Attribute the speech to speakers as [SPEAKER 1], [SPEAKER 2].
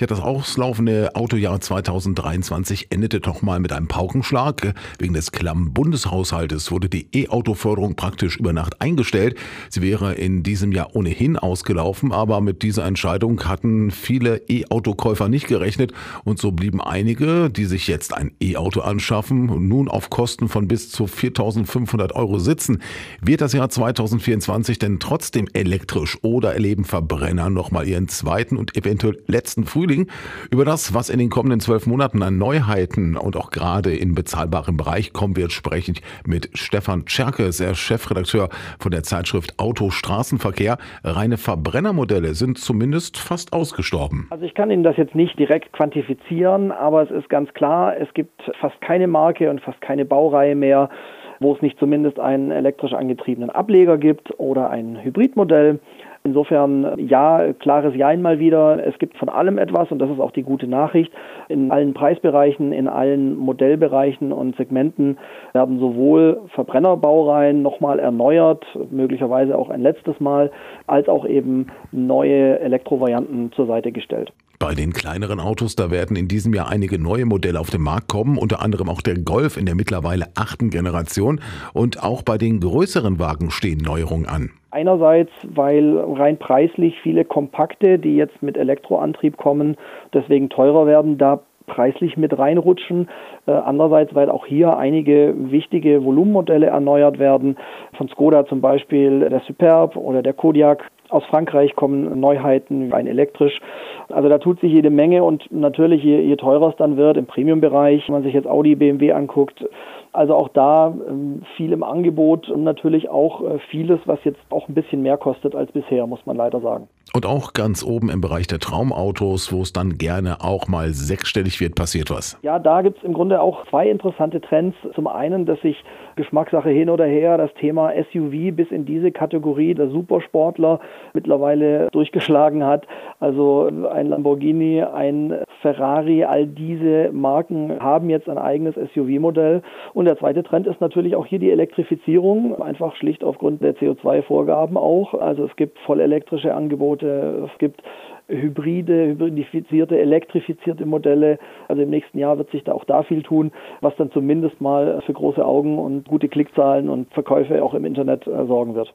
[SPEAKER 1] Ja, das auslaufende Autojahr 2023 endete doch mal mit einem Paukenschlag. Wegen des klammen Bundeshaushaltes wurde die E-Auto-Förderung praktisch über Nacht eingestellt. Sie wäre in diesem Jahr ohnehin ausgelaufen, aber mit dieser Entscheidung hatten viele E-Auto-Käufer nicht gerechnet und so blieben einige, die sich jetzt ein E-Auto anschaffen, nun auf Kosten von bis zu 4.500 Euro sitzen. Wird das Jahr 2024 denn trotzdem elektrisch oder erleben Verbrenner nochmal ihren zweiten und eventuell letzten Frühling? Über das, was in den kommenden zwölf Monaten an Neuheiten und auch gerade in bezahlbarem Bereich kommen wird, spreche ich mit Stefan Tscherke, der Chefredakteur von der Zeitschrift Auto Straßenverkehr. Reine Verbrennermodelle sind zumindest fast ausgestorben.
[SPEAKER 2] Also ich kann Ihnen das jetzt nicht direkt quantifizieren, aber es ist ganz klar, es gibt fast keine Marke und fast keine Baureihe mehr, wo es nicht zumindest einen elektrisch angetriebenen Ableger gibt oder ein Hybridmodell. Insofern ja, klares Ja einmal wieder. Es gibt von allem etwas und das ist auch die gute Nachricht. In allen Preisbereichen, in allen Modellbereichen und Segmenten werden sowohl Verbrennerbaureihen nochmal erneuert, möglicherweise auch ein letztes Mal, als auch eben neue Elektrovarianten zur Seite gestellt.
[SPEAKER 1] Bei den kleineren Autos, da werden in diesem Jahr einige neue Modelle auf den Markt kommen, unter anderem auch der Golf in der mittlerweile achten Generation. Und auch bei den größeren Wagen stehen Neuerungen an.
[SPEAKER 2] Einerseits, weil rein preislich viele Kompakte, die jetzt mit Elektroantrieb kommen, deswegen teurer werden, da preislich mit reinrutschen. Äh, andererseits, weil auch hier einige wichtige Volumenmodelle erneuert werden. Von Skoda zum Beispiel der Superb oder der Kodiak. Aus Frankreich kommen Neuheiten, rein elektrisch. Also da tut sich jede Menge und natürlich, je, je teurer es dann wird im Premium-Bereich, wenn man sich jetzt Audi, BMW anguckt, also auch da ähm, viel im Angebot und natürlich auch äh, vieles, was jetzt auch ein bisschen mehr kostet als bisher, muss man leider sagen.
[SPEAKER 1] Und auch ganz oben im Bereich der Traumautos, wo es dann gerne auch mal sechsstellig wird, passiert was.
[SPEAKER 2] Ja, da gibt es im Grunde auch zwei interessante Trends. Zum einen, dass sich Geschmackssache hin oder her das Thema SUV bis in diese Kategorie der Supersportler mittlerweile durchgeschlagen hat. Also ein Lamborghini, ein Ferrari, all diese Marken haben jetzt ein eigenes SUV-Modell. Und der zweite Trend ist natürlich auch hier die Elektrifizierung, einfach schlicht aufgrund der CO2-Vorgaben auch. Also es gibt vollelektrische Angebote es gibt hybride, hybridifizierte, elektrifizierte Modelle. Also im nächsten Jahr wird sich da auch da viel tun, was dann zumindest mal für große Augen und gute Klickzahlen und Verkäufe auch im Internet äh, sorgen wird.